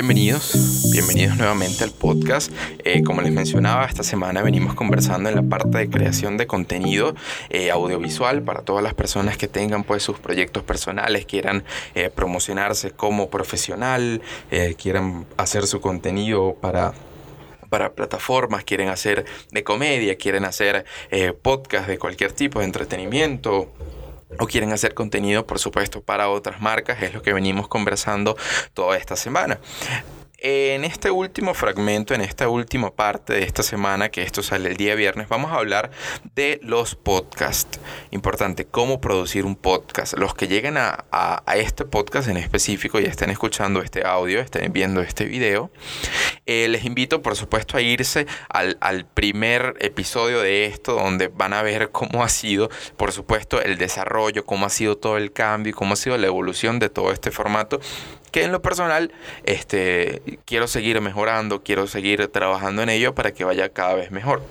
bienvenidos, bienvenidos nuevamente al podcast. Eh, como les mencionaba, esta semana venimos conversando en la parte de creación de contenido eh, audiovisual para todas las personas que tengan pues sus proyectos personales, quieran eh, promocionarse como profesional, quieran hacer su contenido para para plataformas, quieren hacer de comedia, quieren hacer podcast de cualquier tipo de entretenimiento, o quieren hacer contenido, por supuesto, para otras marcas, es lo que venimos conversando toda esta semana. En este último fragmento, en esta última parte de esta semana, que esto sale el día viernes, vamos a hablar de los podcasts. Importante, cómo producir un podcast. Los que lleguen a, este podcast en específico y estén escuchando este audio, estén viendo este video, eh, les invito, por supuesto, a irse al, al primer episodio de esto, donde van a ver cómo ha sido, por supuesto, el desarrollo, cómo ha sido todo el cambio, cómo ha sido la evolución de todo este formato que en lo personal este, quiero seguir mejorando, quiero seguir trabajando en ello para que vaya cada vez mejor.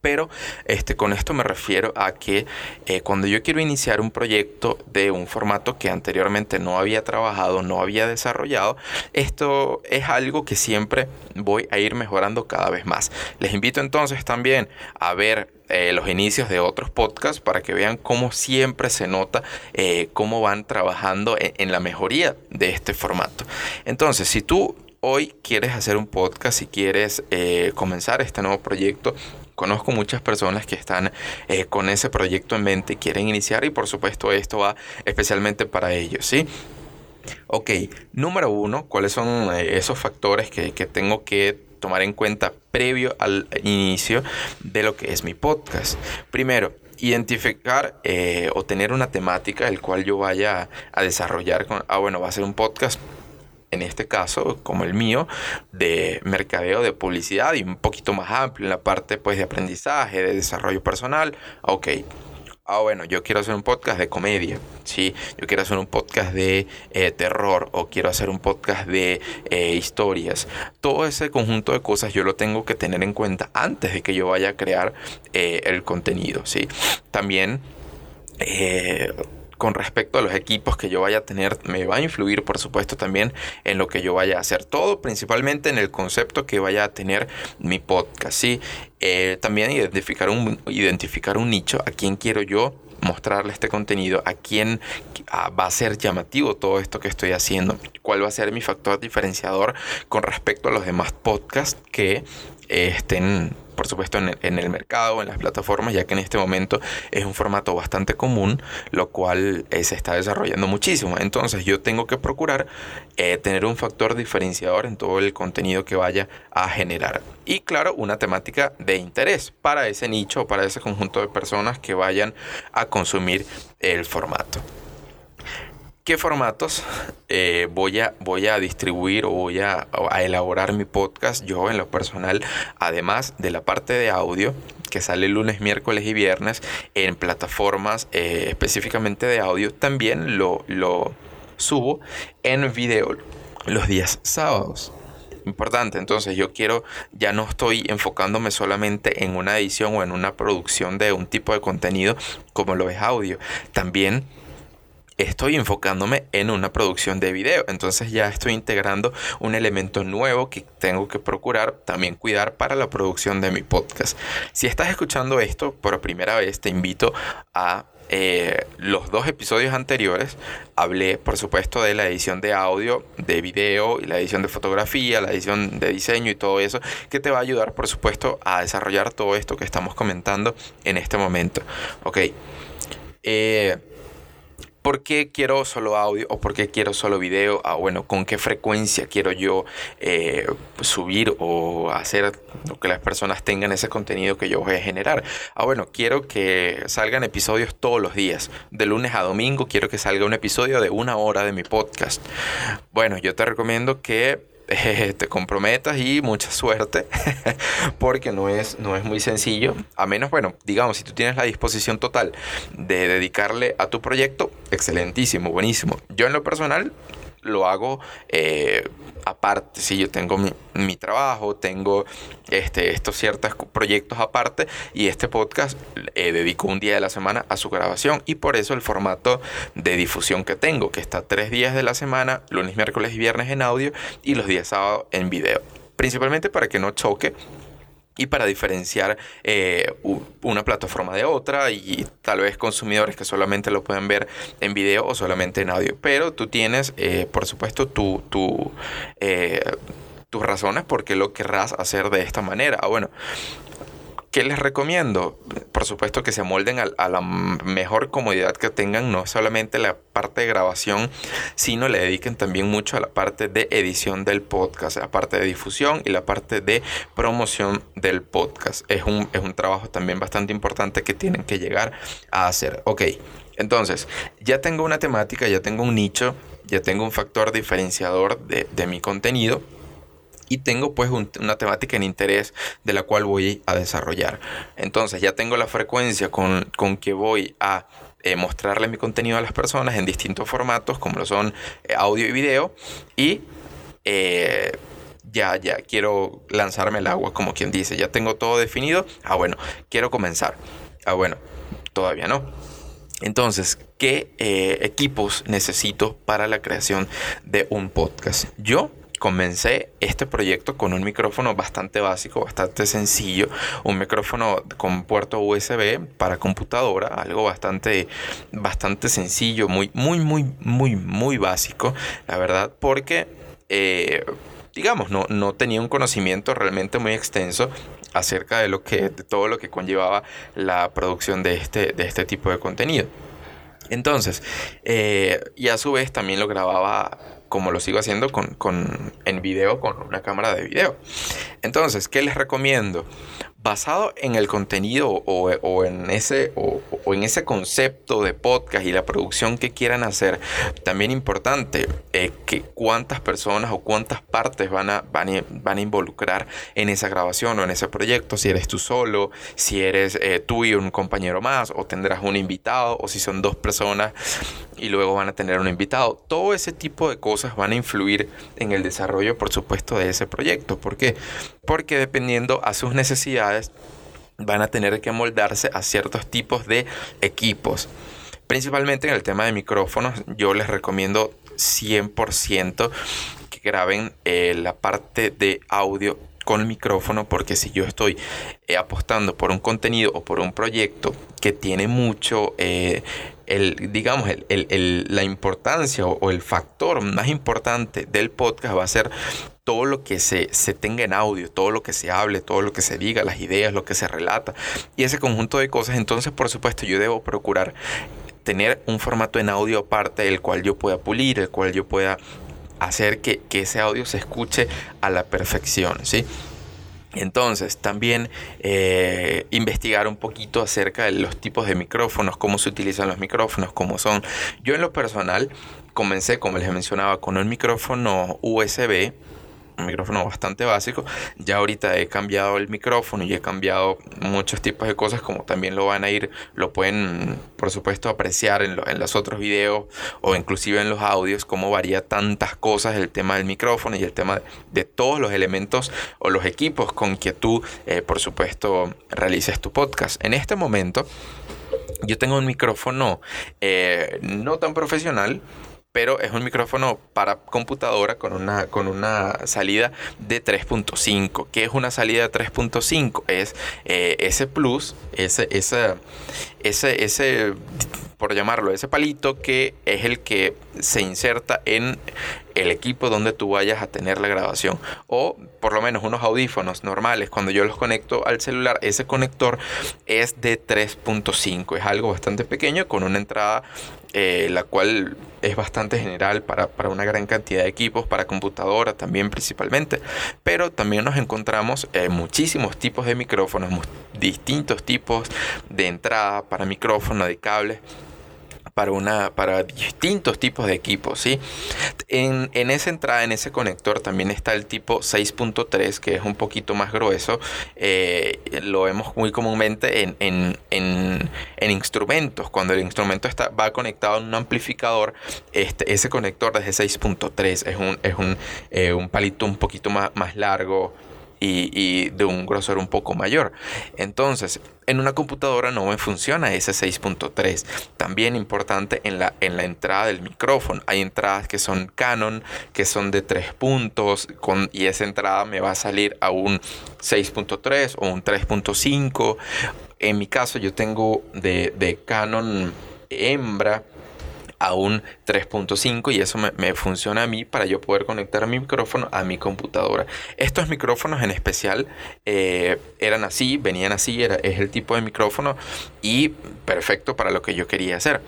Pero este, con esto me refiero a que eh, cuando yo quiero iniciar un proyecto de un formato que anteriormente no había trabajado, no había desarrollado, esto es algo que siempre voy a ir mejorando cada vez más. Les invito entonces también a ver eh, los inicios de otros podcasts para que vean cómo siempre se nota eh, cómo van trabajando en, en, la mejoría de este formato. Entonces, si tú hoy quieres hacer un podcast, y quieres comenzar este nuevo proyecto, Conozco muchas personas que están eh, con ese proyecto en mente, quieren iniciar y por supuesto esto va especialmente para ellos, ¿sí? Ok, número uno, ¿cuáles son eh, esos factores que, tengo que tomar en cuenta previo al inicio de lo que es mi podcast? Primero, identificar eh, o tener una temática el cual yo vaya a desarrollar con, ah bueno, va a ser un podcast en este caso, como el mío, de mercadeo, de publicidad y un poquito más amplio en la parte pues, de aprendizaje, de desarrollo personal. Ok. Ah, bueno, yo quiero hacer un podcast de comedia, ¿sí? Yo quiero hacer un podcast de eh, terror o quiero hacer un podcast de eh, historias. Todo ese conjunto de cosas yo lo tengo que tener en cuenta antes de que yo vaya a crear eh, el contenido, ¿sí? También con respecto a los equipos que yo vaya a tener me va a influir por supuesto también en lo que yo vaya a hacer todo principalmente en el concepto que vaya a tener mi podcast ¿sí? Eh, también identificar un, identificar un nicho a quién quiero yo mostrarle este contenido, a quién va a ser llamativo todo esto que estoy haciendo, cuál va a ser mi factor diferenciador con respecto a los demás podcasts que estén por supuesto en, el mercado, en las plataformas, ya que en este momento es un formato bastante común, lo cual eh, se está desarrollando muchísimo. Entonces yo tengo que procurar eh, tener un factor diferenciador en todo el contenido que vaya a generar. Y claro, una temática de interés para ese nicho, para ese conjunto de personas que vayan a consumir el formato qué formatos eh, voy, a, voy a distribuir o voy a, elaborar mi podcast yo en lo personal, además de la parte de audio que sale lunes, miércoles y viernes en plataformas eh, específicamente de audio, también lo, lo subo en video los días sábados importante. Entonces yo quiero, ya no estoy enfocándome solamente en una edición o en una producción de un tipo de contenido como lo es audio. También estoy enfocándome en una producción de video. Entonces ya estoy integrando un elemento nuevo que tengo que procurar también cuidar para la producción de mi podcast. Si estás escuchando esto por primera vez, te invito a eh, los dos episodios anteriores hablé, por supuesto, de la edición de audio, de video y la edición de fotografía, la edición de diseño y todo eso, que te va a ayudar, por supuesto, a desarrollar todo esto que estamos comentando en este momento. Ok. Eh, ¿Por qué quiero solo audio o por qué quiero solo video? Ah, bueno, ¿con qué frecuencia quiero yo eh, subir o hacer lo que las personas tengan ese contenido que yo voy a generar? Ah, bueno, quiero que salgan episodios todos los días. De lunes a domingo quiero que salga un episodio de una hora de mi podcast. Bueno, yo te recomiendo que te comprometas y mucha suerte, porque no es, no es muy sencillo. A menos, bueno, digamos, si tú tienes la disposición total de dedicarle a tu proyecto, excelentísimo, buenísimo. Yo en lo personal lo hago eh, aparte. Si yo tengo mi, trabajo, tengo este, estos ciertos proyectos aparte y este podcast eh, dedico un día de la semana a su grabación y por eso el formato de difusión que tengo, que está tres días de la semana, lunes, miércoles y viernes en audio y los días sábados en video. Principalmente para que no choque y para diferenciar eh, una plataforma de otra y tal vez consumidores que solamente lo pueden ver en video o solamente en audio. Pero tú tienes, eh, por supuesto, tu, tu eh, tus razones por qué lo querrás hacer de esta manera. Ah, bueno, ¿Qué les recomiendo? Por supuesto que se molden a, la mejor comodidad que tengan, no solamente la parte de grabación, sino le dediquen también mucho a la parte de edición del podcast, la parte de difusión y la parte de promoción del podcast. Es un, es un trabajo también bastante importante que tienen que llegar a hacer. Ok, entonces, ya tengo una temática, ya tengo un nicho, ya tengo un factor diferenciador de, de mi contenido y tengo pues una temática en interés de la cual voy a desarrollar. Entonces ya tengo la frecuencia con, que voy a eh, mostrarle mi contenido a las personas en distintos formatos como lo son eh, audio y video y eh, ya, ya quiero lanzarme al agua como quien dice, ya tengo todo definido, ah bueno, quiero comenzar, ah bueno, todavía no. Entonces, ¿qué equipos necesito para la creación de un podcast? Yo comencé este proyecto con un micrófono bastante básico, bastante sencillo, un micrófono con puerto USB para computadora, algo bastante, bastante sencillo, muy, muy, muy, muy, muy básico, la verdad, porque... Eh, digamos, no, no tenía un conocimiento realmente muy extenso acerca de lo que, de todo lo que conllevaba la producción de este, de este tipo de contenido. Entonces, eh, y a su vez también lo grababa como lo sigo haciendo con, con, en video con una cámara de video. Entonces, ¿qué les recomiendo? Basado en el contenido o, en ese, o, en ese concepto de podcast y la producción que quieran hacer, también importante eh, que cuántas personas o cuántas partes van a, van, a, van a involucrar en esa grabación o en ese proyecto, si eres tú solo, si eres eh, tú y un compañero más, o tendrás un invitado, o si son dos personas y luego van a tener un invitado. Todo ese tipo de cosas van a influir en el desarrollo, por supuesto, de ese proyecto. ¿Por qué? Porque dependiendo a sus necesidades, van a tener que moldarse a ciertos tipos de equipos. Principalmente en el tema de micrófonos, yo les recomiendo 100% que graben eh, la parte de audio con micrófono porque si yo estoy eh, apostando por un contenido o por un proyecto que tiene mucho eh, el, digamos, la importancia o, el factor más importante del podcast va a ser todo lo que se, se, tenga en audio, todo lo que se hable, todo lo que se diga, las ideas, lo que se relata y ese conjunto de cosas. Entonces, por supuesto, yo debo procurar tener un formato en audio aparte, el cual yo pueda pulir, el cual yo pueda hacer que, que ese audio se escuche a la perfección, ¿sí? Entonces, también eh, investigar un poquito acerca de los tipos de micrófonos, cómo se utilizan los micrófonos, cómo son. Yo en lo personal comencé, como les mencionaba, con un micrófono USB un micrófono bastante básico. Ya ahorita he cambiado el micrófono y he cambiado muchos tipos de cosas, como también lo van a ir, lo pueden, por supuesto, apreciar en, en los otros videos o inclusive en los audios, cómo varía tantas cosas el tema del micrófono y el tema de todos los elementos o los equipos con que tú, eh, por supuesto, realices tu podcast. En este momento, yo tengo un micrófono eh, no tan profesional, pero es un micrófono para computadora con una, con una salida de 3.5. ¿Qué es una salida de 3.5? Es eh, ese plus, ese, ese, ese, ese, por llamarlo, ese palito que es el que se inserta en el equipo donde tú vayas a tener la grabación. O por lo menos unos audífonos normales, cuando yo los conecto al celular, ese conector es de 3.5. Es algo bastante pequeño con una entrada eh, la cual es bastante general para, una gran cantidad de equipos, para computadora también principalmente, pero también nos encontramos eh, muchísimos tipos de micrófonos, distintos tipos de entrada para micrófono, de cables para, una, para distintos tipos de equipos, ¿sí? En, en, esa entrada, en ese conector, también está el tipo 6.3, que es un poquito más grueso. Eh, lo vemos muy comúnmente en, en, en, instrumentos. Cuando el instrumento está, va conectado a un amplificador, este, ese conector desde 6.3 es, un, es un, eh, un palito un poquito más, más largo, y, de un grosor un poco mayor. Entonces, en una computadora no me funciona ese 6.3. También importante en la, en la entrada del micrófono. Hay entradas que son Canon, que son de 3 puntos, con, y esa entrada me va a salir a un 6.3 o un 3.5. En mi caso, yo tengo de, de Canon hembra a un 3.5 y eso me, funciona a mí para yo poder conectar mi micrófono a mi computadora. Estos micrófonos en especial eh, eran así, venían así, era, es el tipo de micrófono y perfecto para lo que yo quería hacer.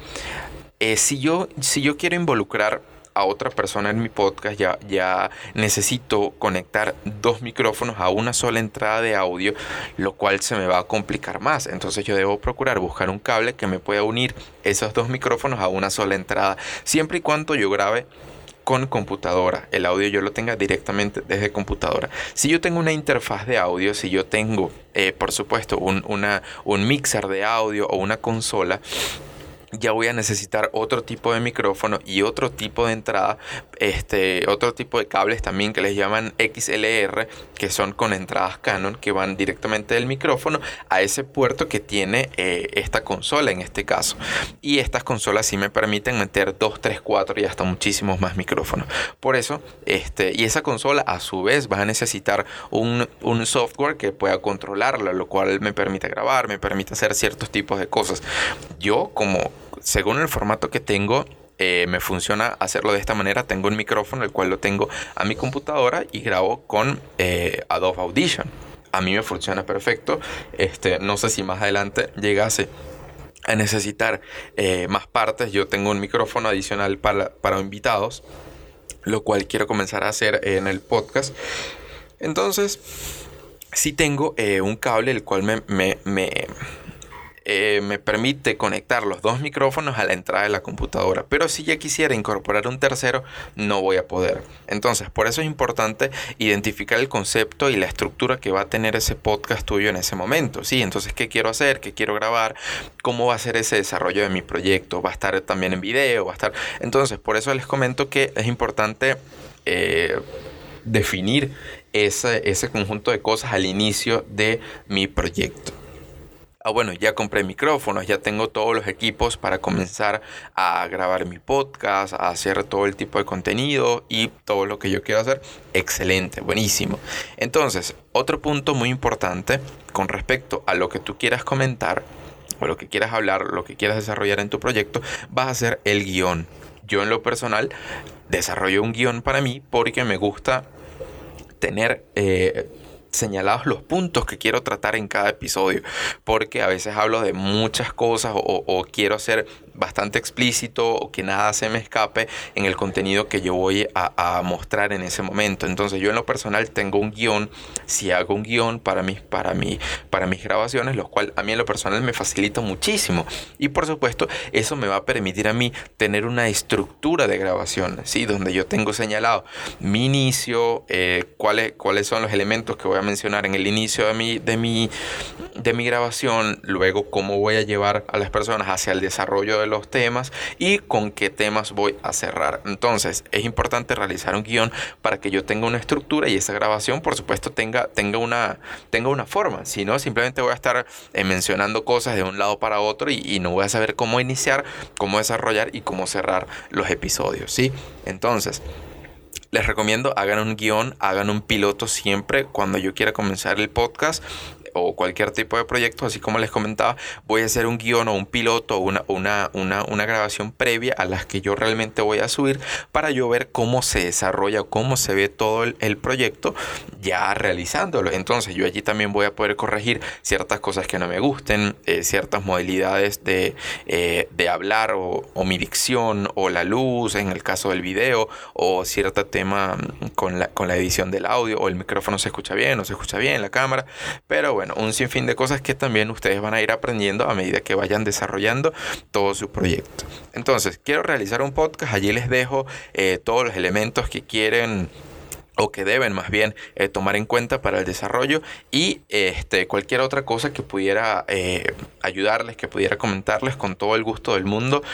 Eh, si, yo, si yo quiero involucrar a otra persona en mi podcast, ya, ya necesito conectar dos micrófonos a una sola entrada de audio, lo cual se me va a complicar más. Entonces yo debo procurar buscar un cable que me pueda unir esos dos micrófonos a una sola entrada, siempre y cuando yo grabe con computadora. El audio yo lo tenga directamente desde computadora. Si yo tengo una interfaz de audio, si yo tengo, eh, por supuesto, un, una, un mixer de audio o una consola, ya voy a necesitar otro tipo de micrófono y otro tipo de entrada, este, otro tipo de cables también que les llaman XLR, que son con entradas Canon que van directamente del micrófono a ese puerto que tiene eh, esta consola en este caso. Y estas consolas sí me permiten meter 2, 3, 4 y hasta muchísimos más micrófonos. Por eso, este, y esa consola a su vez va a necesitar un, un software que pueda controlarla, lo cual me permite grabar, me permite hacer ciertos tipos de cosas. Yo como según el formato que tengo, eh, me funciona hacerlo de esta manera. Tengo un micrófono, el cual lo tengo a mi computadora y grabo con eh, Adobe Audition. A mí me funciona perfecto. Este, no sé si más adelante llegase a necesitar eh, más partes. Yo tengo un micrófono adicional para, para invitados, lo cual quiero comenzar a hacer en el podcast. Entonces, sí tengo un cable el cual me, me, me eh, me permite conectar los dos micrófonos a la entrada de la computadora. Pero si ya quisiera incorporar un tercero, no voy a poder. Entonces, por eso es importante identificar el concepto y la estructura que va a tener ese podcast tuyo en ese momento. Sí, entonces, ¿qué quiero hacer? ¿Qué quiero grabar? ¿Cómo va a ser ese desarrollo de mi proyecto? ¿Va a estar también en video? ¿Va a estar? Entonces, por eso les comento que es importante eh, definir ese, ese conjunto de cosas al inicio de mi proyecto ah, bueno, ya compré micrófonos, ya tengo todos los equipos para comenzar a grabar mi podcast, a hacer todo el tipo de contenido y todo lo que yo quiero hacer. Excelente, buenísimo. Entonces, otro punto muy importante con respecto a lo que tú quieras comentar o lo que quieras hablar, lo que quieras desarrollar en tu proyecto, vas a hacer el guion. Yo en lo personal desarrollo un guion para mí porque me gusta tener... Eh, señalados los puntos que quiero tratar en cada episodio, porque a veces hablo de muchas cosas o, quiero ser bastante explícito o que nada se me escape en el contenido que yo voy a, mostrar en ese momento. Entonces yo en lo personal tengo un guion, si hago un guion para mis, para, mí, para mis grabaciones, lo cual a mí en lo personal me facilita muchísimo. Y por supuesto eso me va a permitir a mí tener una estructura de grabación, ¿sí? donde yo tengo señalado mi inicio, eh, cuáles, cuáles son los elementos que voy a mencionar en el inicio de mi, de mi, de mi grabación, luego cómo voy a llevar a las personas hacia el desarrollo de los temas y con qué temas voy a cerrar. Entonces, es importante realizar un guion para que yo tenga una estructura y esa grabación, por supuesto, tenga, tenga, una, tenga una forma. Si no, simplemente voy a estar eh, mencionando cosas de un lado para otro y, no voy a saber cómo iniciar, cómo desarrollar y cómo cerrar los episodios. ¿sí? Entonces, les recomiendo hagan un guion, hagan un piloto siempre cuando yo quiera comenzar el podcast o cualquier tipo de proyecto, así como les comentaba, voy a hacer un guion o un piloto o una, una, una, una, grabación previa a las que yo realmente voy a subir para yo ver cómo se desarrolla, cómo se ve todo el, proyecto ya realizándolo. Entonces yo allí también voy a poder corregir ciertas cosas que no me gusten, eh, ciertas modalidades de, eh, de hablar o, mi dicción o la luz en el caso del video o cierto tema con la, con la edición del audio o el micrófono se escucha bien o se escucha bien la cámara. Pero bueno, bueno, un sinfín de cosas que también ustedes van a ir aprendiendo a medida que vayan desarrollando todo su proyecto. Entonces, quiero realizar un podcast, allí les dejo eh, todos los elementos que quieren o que deben más bien eh, tomar en cuenta para el desarrollo y este, cualquier otra cosa que pudiera eh, ayudarles, que pudiera comentarles con todo el gusto del mundo,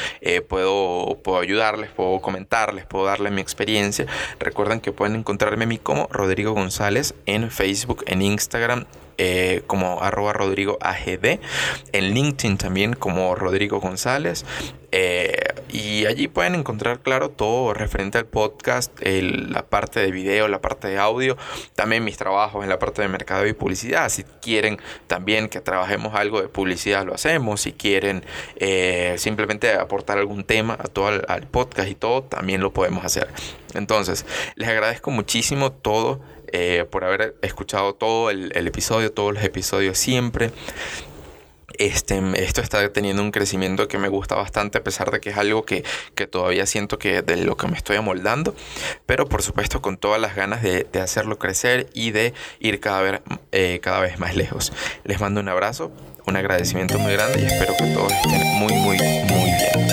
puedo, puedo ayudarles, puedo comentarles, puedo darles mi experiencia. Recuerden que pueden encontrarme a mí como Rodrigo González en Facebook, en Instagram eh, como arroba Rodrigo AGD, en LinkedIn también como Rodrigo González. Eh, y allí pueden encontrar, claro, todo referente al podcast, la parte de video, la parte de audio, también mis trabajos en la parte de mercado y publicidad. Si quieren también que trabajemos algo de publicidad, lo hacemos. Si quieren eh, simplemente aportar algún tema a todo al podcast y todo, también lo podemos hacer. Entonces, les agradezco muchísimo todo eh, por haber escuchado todo el, episodio, todos los episodios siempre. Este, esto está teniendo un crecimiento que me gusta bastante a pesar de que es algo que, todavía siento que de lo que me estoy amoldando, pero por supuesto con todas las ganas de, hacerlo crecer y de ir cada vez, eh, cada vez más lejos. Les mando un abrazo, un agradecimiento muy grande y espero que todos estén muy, muy, muy bien.